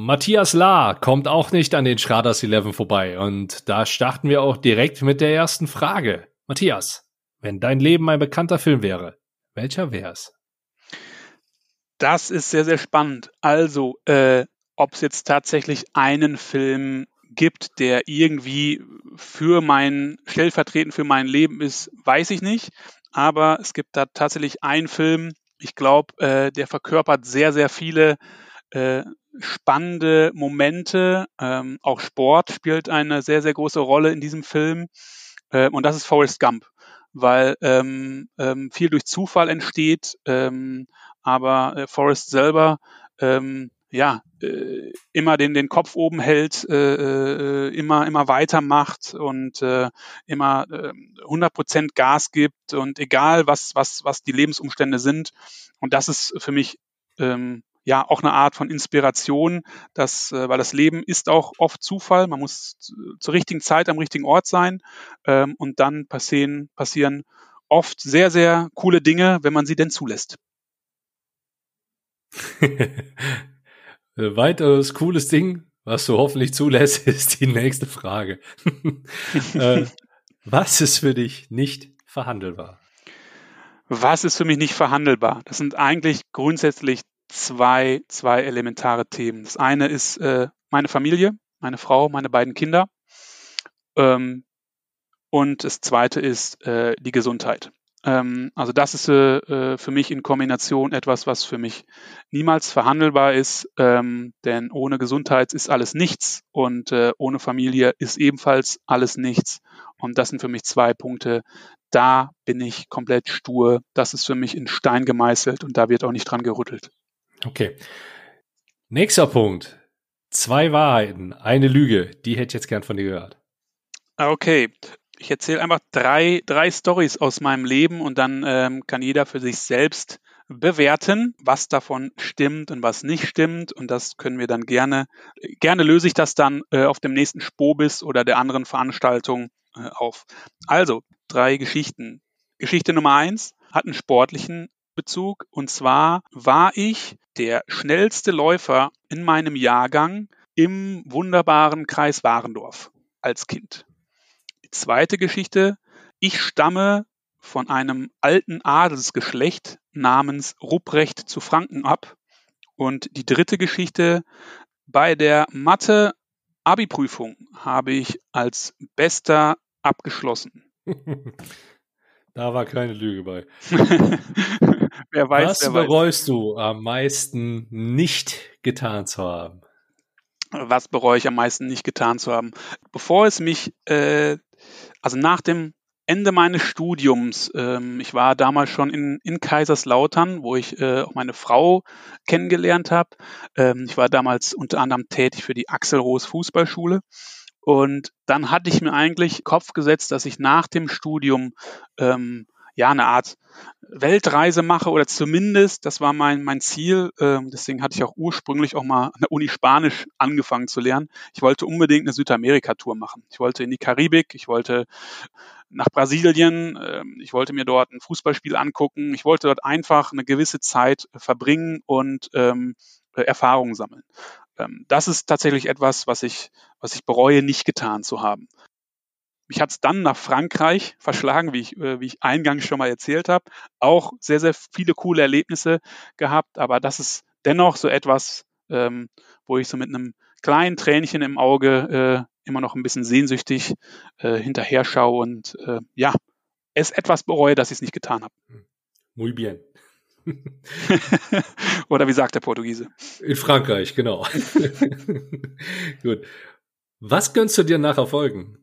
Matthias Lahr kommt auch nicht an den Schraders 11 vorbei und da starten wir auch direkt mit der ersten Frage. Matthias, wenn dein Leben ein bekannter Film wäre, welcher wär's? Das ist sehr, sehr spannend. Also, äh, ob es jetzt tatsächlich einen Film gibt, der irgendwie für mein, stellvertretend für mein Leben ist, weiß ich nicht. Aber es gibt da tatsächlich einen Film, ich glaube, äh, der verkörpert sehr, sehr viele äh, spannende Momente. Ähm, auch Sport spielt eine sehr, sehr große Rolle in diesem Film. Äh, und das ist Forrest Gump, weil ähm, ähm, viel durch Zufall entsteht, ähm, aber äh, Forrest selber ähm, ja, äh, immer den, den Kopf oben hält, äh, äh, immer, immer weitermacht und äh, immer äh, 100% Gas gibt und egal, was, was, was die Lebensumstände sind. Und das ist für mich ähm, ja auch eine Art von Inspiration, dass, äh, weil das Leben ist auch oft Zufall. Man muss zur richtigen Zeit am richtigen Ort sein ähm, und dann passieren, passieren oft sehr, sehr coole Dinge, wenn man sie denn zulässt. Weiteres cooles Ding, was du hoffentlich zulässt, ist die nächste Frage. äh, was ist für dich nicht verhandelbar? Was ist für mich nicht verhandelbar? Das sind eigentlich grundsätzlich zwei, zwei elementare Themen. Das eine ist äh, meine Familie, meine Frau, meine beiden Kinder. Ähm, und das zweite ist äh, die Gesundheit. Ähm, also das ist äh, äh, für mich in Kombination etwas, was für mich niemals verhandelbar ist, ähm, denn ohne Gesundheit ist alles nichts und äh, ohne Familie ist ebenfalls alles nichts. Und das sind für mich zwei Punkte. Da bin ich komplett stur. Das ist für mich in Stein gemeißelt und da wird auch nicht dran gerüttelt. Okay. Nächster Punkt. Zwei Wahrheiten, eine Lüge. Die hätte ich jetzt gern von dir gehört. Okay ich erzähle einfach drei, drei Stories aus meinem Leben und dann ähm, kann jeder für sich selbst bewerten, was davon stimmt und was nicht stimmt. Und das können wir dann gerne, gerne löse ich das dann äh, auf dem nächsten Spobis oder der anderen Veranstaltung äh, auf. Also, drei Geschichten. Geschichte Nummer eins hat einen sportlichen Bezug. Und zwar war ich der schnellste Läufer in meinem Jahrgang im wunderbaren Kreis Warendorf als Kind. Die zweite Geschichte, ich stamme von einem alten Adelsgeschlecht namens Rupprecht zu Franken ab. Und die dritte Geschichte, bei der Mathe Abi-Prüfung habe ich als Bester abgeschlossen. Da war keine Lüge bei. wer weiß, Was wer bereust weiß. du am meisten nicht getan zu haben? Was bereue ich am meisten nicht getan zu haben? Bevor es mich äh, also nach dem Ende meines Studiums, ähm, ich war damals schon in, in Kaiserslautern, wo ich äh, auch meine Frau kennengelernt habe. Ähm, ich war damals unter anderem tätig für die Axel Roos Fußballschule. Und dann hatte ich mir eigentlich Kopf gesetzt, dass ich nach dem Studium ähm, ja eine Art Weltreise mache oder zumindest, das war mein, mein Ziel, äh, deswegen hatte ich auch ursprünglich auch mal an der Uni Spanisch angefangen zu lernen. Ich wollte unbedingt eine Südamerika-Tour machen. Ich wollte in die Karibik, ich wollte nach Brasilien, äh, ich wollte mir dort ein Fußballspiel angucken, ich wollte dort einfach eine gewisse Zeit verbringen und ähm, Erfahrungen sammeln. Ähm, das ist tatsächlich etwas, was ich, was ich bereue, nicht getan zu haben. Mich hat es dann nach Frankreich verschlagen, wie ich, äh, wie ich eingangs schon mal erzählt habe. Auch sehr, sehr viele coole Erlebnisse gehabt, aber das ist dennoch so etwas, ähm, wo ich so mit einem kleinen Tränchen im Auge äh, immer noch ein bisschen sehnsüchtig äh, hinterher schaue und äh, ja, es etwas bereue, dass ich es nicht getan habe. Muy bien. Oder wie sagt der Portugiese? In Frankreich, genau. Gut. Was gönnst du dir nach Erfolgen?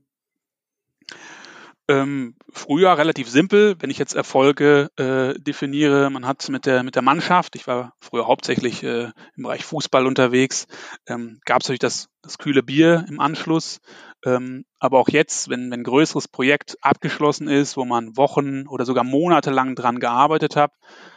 Ähm, früher relativ simpel, wenn ich jetzt Erfolge äh, definiere, man hat mit der, mit der Mannschaft, ich war früher hauptsächlich äh, im Bereich Fußball unterwegs, ähm, gab es natürlich das, das kühle Bier im Anschluss, ähm, aber auch jetzt, wenn, wenn ein größeres Projekt abgeschlossen ist, wo man Wochen oder sogar monatelang dran gearbeitet hat,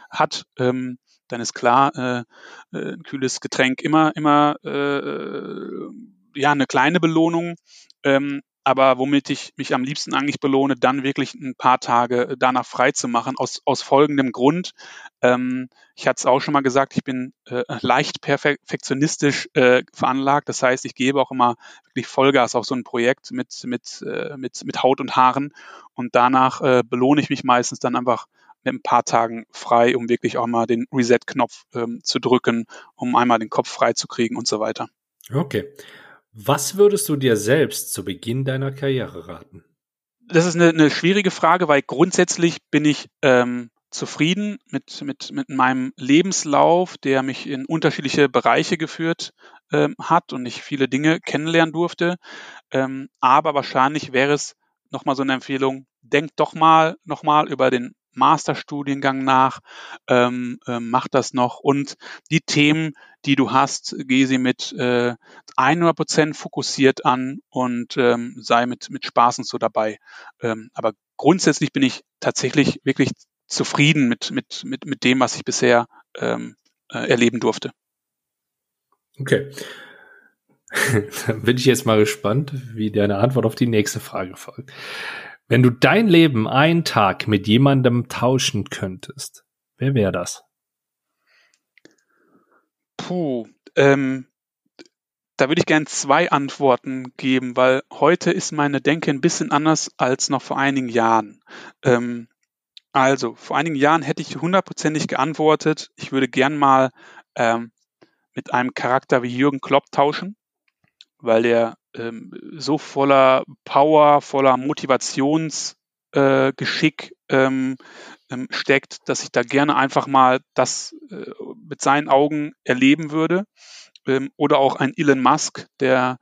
hat ähm, dann ist klar, äh, äh, ein kühles Getränk immer, immer äh, ja, eine kleine Belohnung. Ähm, aber womit ich mich am liebsten eigentlich belohne, dann wirklich ein paar Tage danach frei zu machen, aus, aus folgendem Grund. Ähm, ich hatte es auch schon mal gesagt, ich bin äh, leicht perfektionistisch äh, veranlagt. Das heißt, ich gebe auch immer wirklich Vollgas auf so ein Projekt mit, mit, äh, mit, mit Haut und Haaren. Und danach äh, belohne ich mich meistens dann einfach mit ein paar Tagen frei, um wirklich auch mal den Reset-Knopf ähm, zu drücken, um einmal den Kopf frei zu kriegen und so weiter. Okay. Was würdest du dir selbst zu Beginn deiner Karriere raten? Das ist eine, eine schwierige Frage, weil grundsätzlich bin ich ähm, zufrieden mit, mit, mit meinem Lebenslauf, der mich in unterschiedliche Bereiche geführt ähm, hat und ich viele Dinge kennenlernen durfte. Ähm, aber wahrscheinlich wäre es nochmal so eine Empfehlung, denk doch mal nochmal über den Masterstudiengang nach, ähm, äh, mach das noch und die Themen, die du hast, geh sie mit äh, 100 Prozent fokussiert an und ähm, sei mit, mit Spaß und so dabei. Ähm, aber grundsätzlich bin ich tatsächlich wirklich zufrieden mit, mit, mit, mit dem, was ich bisher ähm, äh, erleben durfte. Okay. Dann bin ich jetzt mal gespannt, wie deine Antwort auf die nächste Frage folgt. Wenn du dein Leben einen Tag mit jemandem tauschen könntest, wer wäre das? Puh, ähm, da würde ich gerne zwei Antworten geben, weil heute ist meine Denke ein bisschen anders als noch vor einigen Jahren. Ähm, also, vor einigen Jahren hätte ich hundertprozentig geantwortet, ich würde gern mal ähm, mit einem Charakter wie Jürgen Klopp tauschen, weil der ähm, so voller Power, voller Motivationsgeschick äh, ähm, ähm, steckt, dass ich da gerne einfach mal das äh, mit seinen Augen erleben würde. Ähm, oder auch ein Elon Musk, der,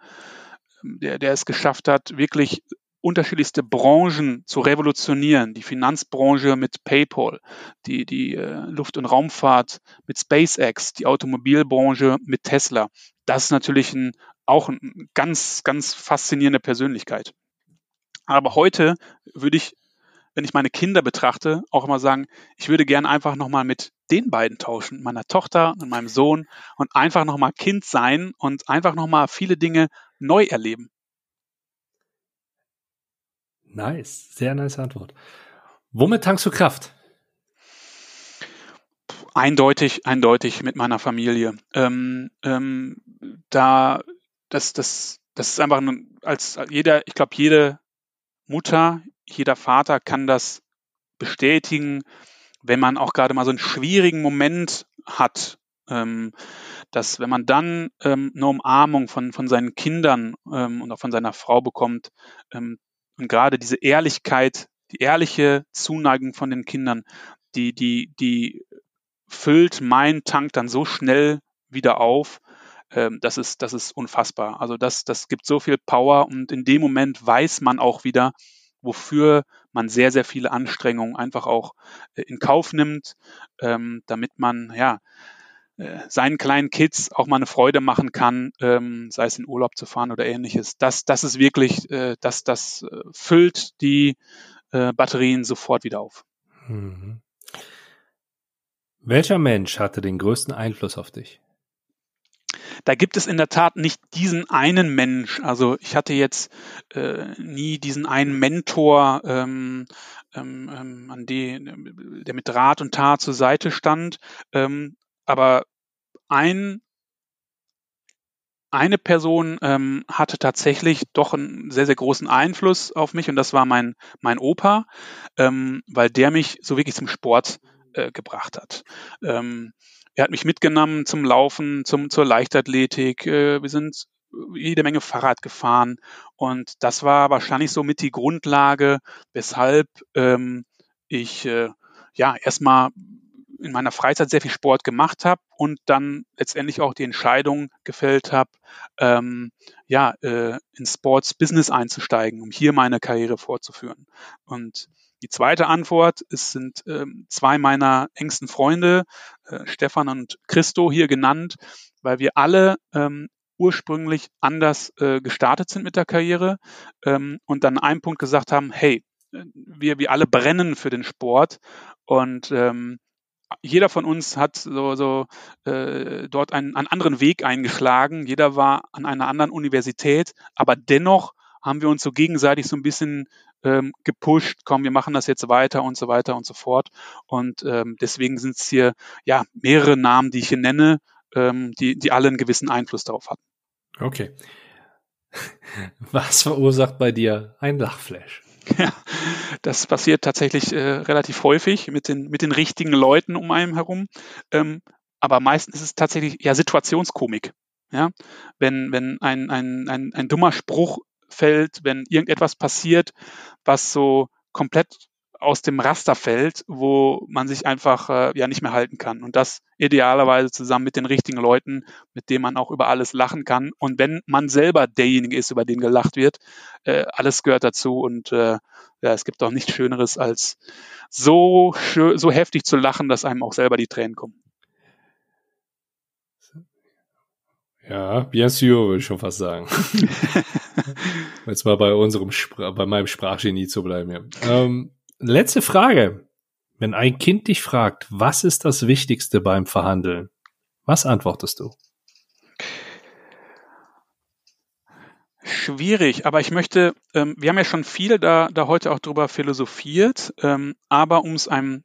der, der es geschafft hat, wirklich unterschiedlichste Branchen zu revolutionieren. Die Finanzbranche mit PayPal, die, die äh, Luft- und Raumfahrt mit SpaceX, die Automobilbranche mit Tesla. Das ist natürlich ein, auch eine ganz, ganz faszinierende Persönlichkeit. Aber heute würde ich, wenn ich meine Kinder betrachte, auch immer sagen, ich würde gerne einfach nochmal mit den beiden tauschen, meiner Tochter und meinem Sohn und einfach nochmal Kind sein und einfach nochmal viele Dinge neu erleben. Nice, sehr nice Antwort. Womit tankst du Kraft? Eindeutig, eindeutig mit meiner Familie. Ähm, ähm, da das, das, das ist einfach als jeder, ich glaube, jede Mutter, jeder Vater kann das bestätigen, wenn man auch gerade mal so einen schwierigen Moment hat, ähm, dass wenn man dann ähm, eine Umarmung von, von seinen Kindern ähm, und auch von seiner Frau bekommt ähm, und gerade diese Ehrlichkeit, die ehrliche Zuneigung von den Kindern, die, die, die füllt meinen Tank dann so schnell wieder auf, ähm, das, ist, das ist unfassbar. Also das, das gibt so viel Power und in dem Moment weiß man auch wieder, wofür man sehr, sehr viele Anstrengungen einfach auch äh, in Kauf nimmt, ähm, damit man ja äh, seinen kleinen Kids auch mal eine Freude machen kann, ähm, sei es in Urlaub zu fahren oder ähnliches. Das, das ist wirklich, äh, das, das füllt die Batterien sofort wieder auf. Mhm. Welcher Mensch hatte den größten Einfluss auf dich? Da gibt es in der Tat nicht diesen einen Mensch. Also ich hatte jetzt äh, nie diesen einen Mentor, ähm, ähm, ähm an die, der mit Rat und Tat zur Seite stand. Ähm, aber ein eine Person ähm, hatte tatsächlich doch einen sehr, sehr großen Einfluss auf mich und das war mein, mein Opa, ähm, weil der mich so wirklich zum Sport äh, gebracht hat. Ähm, er hat mich mitgenommen zum Laufen, zum, zur Leichtathletik. Äh, wir sind jede Menge Fahrrad gefahren. Und das war wahrscheinlich so mit die Grundlage, weshalb ähm, ich äh, ja erstmal in meiner Freizeit sehr viel Sport gemacht habe und dann letztendlich auch die Entscheidung gefällt habe, ähm, ja, äh, ins Sports Business einzusteigen, um hier meine Karriere fortzuführen. Und die zweite Antwort, es sind ähm, zwei meiner engsten Freunde, äh, Stefan und Christo hier genannt, weil wir alle ähm, ursprünglich anders äh, gestartet sind mit der Karriere ähm, und dann einen Punkt gesagt haben, hey, äh, wir, wir alle brennen für den Sport und ähm, jeder von uns hat so, so äh, dort einen, einen anderen Weg eingeschlagen. Jeder war an einer anderen Universität, aber dennoch haben wir uns so gegenseitig so ein bisschen ähm, gepusht, komm, wir machen das jetzt weiter und so weiter und so fort. Und ähm, deswegen sind es hier ja mehrere Namen, die ich hier nenne, ähm, die, die alle einen gewissen Einfluss darauf hatten. Okay. Was verursacht bei dir ein Lachflash? Ja, das passiert tatsächlich äh, relativ häufig mit den, mit den richtigen Leuten um einen herum. Ähm, aber meistens ist es tatsächlich ja Situationskomik. Ja, wenn, wenn ein, ein, ein, ein dummer Spruch fällt, wenn irgendetwas passiert, was so komplett aus dem Raster fällt, wo man sich einfach äh, ja nicht mehr halten kann. Und das idealerweise zusammen mit den richtigen Leuten, mit denen man auch über alles lachen kann. Und wenn man selber derjenige ist, über den gelacht wird, äh, alles gehört dazu. Und äh, ja, es gibt auch nichts Schöneres, als so, so heftig zu lachen, dass einem auch selber die Tränen kommen. Ja, bien sûr, würde ich schon fast sagen. Jetzt mal bei unserem, bei meinem Sprachgenie zu bleiben. Ja. Ähm, letzte Frage. Wenn ein Kind dich fragt, was ist das Wichtigste beim Verhandeln? Was antwortest du? Schwierig, aber ich möchte, ähm, wir haben ja schon viel da, da heute auch drüber philosophiert, ähm, aber um es einem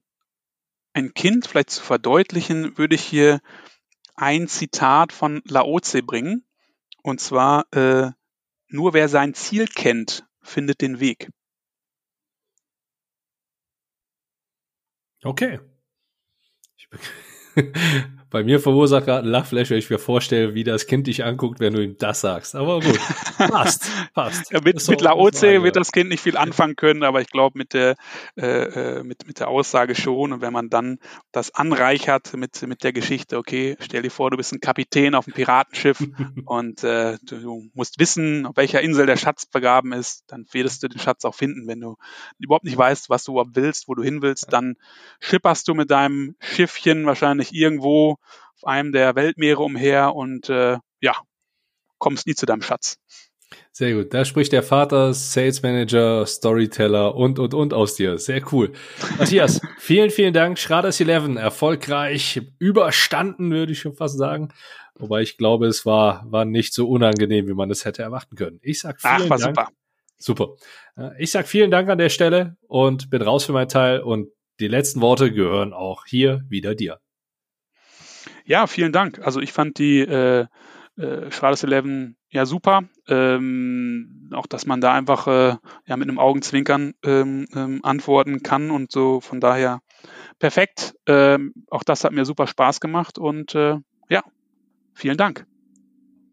ein Kind vielleicht zu verdeutlichen, würde ich hier ein Zitat von Laoze bringen. Und zwar, äh, nur wer sein Ziel kennt, findet den Weg. Okay. Bei mir verursacht gerade ein Lachflash, wenn ich mir vorstelle, wie das Kind dich anguckt, wenn du ihm das sagst. Aber gut, passt, passt. Ja, mit, mit Laoze wird das Kind nicht viel anfangen können, aber ich glaube mit der äh, äh, mit, mit der Aussage schon. Und wenn man dann das anreichert mit, mit der Geschichte, okay, stell dir vor, du bist ein Kapitän auf einem Piratenschiff und äh, du, du, musst wissen, auf welcher Insel der Schatz begraben ist, dann wirst du den Schatz auch finden. Wenn du überhaupt nicht weißt, was du überhaupt willst, wo du hin willst, dann schipperst du mit deinem Schiffchen wahrscheinlich irgendwo auf einem der Weltmeere umher und äh, ja, kommst nie zu deinem Schatz. Sehr gut. Da spricht der Vater, Sales Manager, Storyteller und, und, und aus dir. Sehr cool. Matthias, vielen, vielen Dank. Schraders 11, erfolgreich überstanden, würde ich schon fast sagen. Wobei ich glaube, es war, war nicht so unangenehm, wie man es hätte erwarten können. Ich sag vielen Ach, war Dank. super. Super. Ich sag vielen Dank an der Stelle und bin raus für mein Teil und die letzten Worte gehören auch hier wieder dir. Ja, vielen Dank. Also ich fand die äh, äh, Schraders 11 ja super. Ähm, auch, dass man da einfach äh, ja mit einem Augenzwinkern ähm, ähm, antworten kann und so von daher perfekt. Ähm, auch das hat mir super Spaß gemacht und äh, ja, vielen Dank.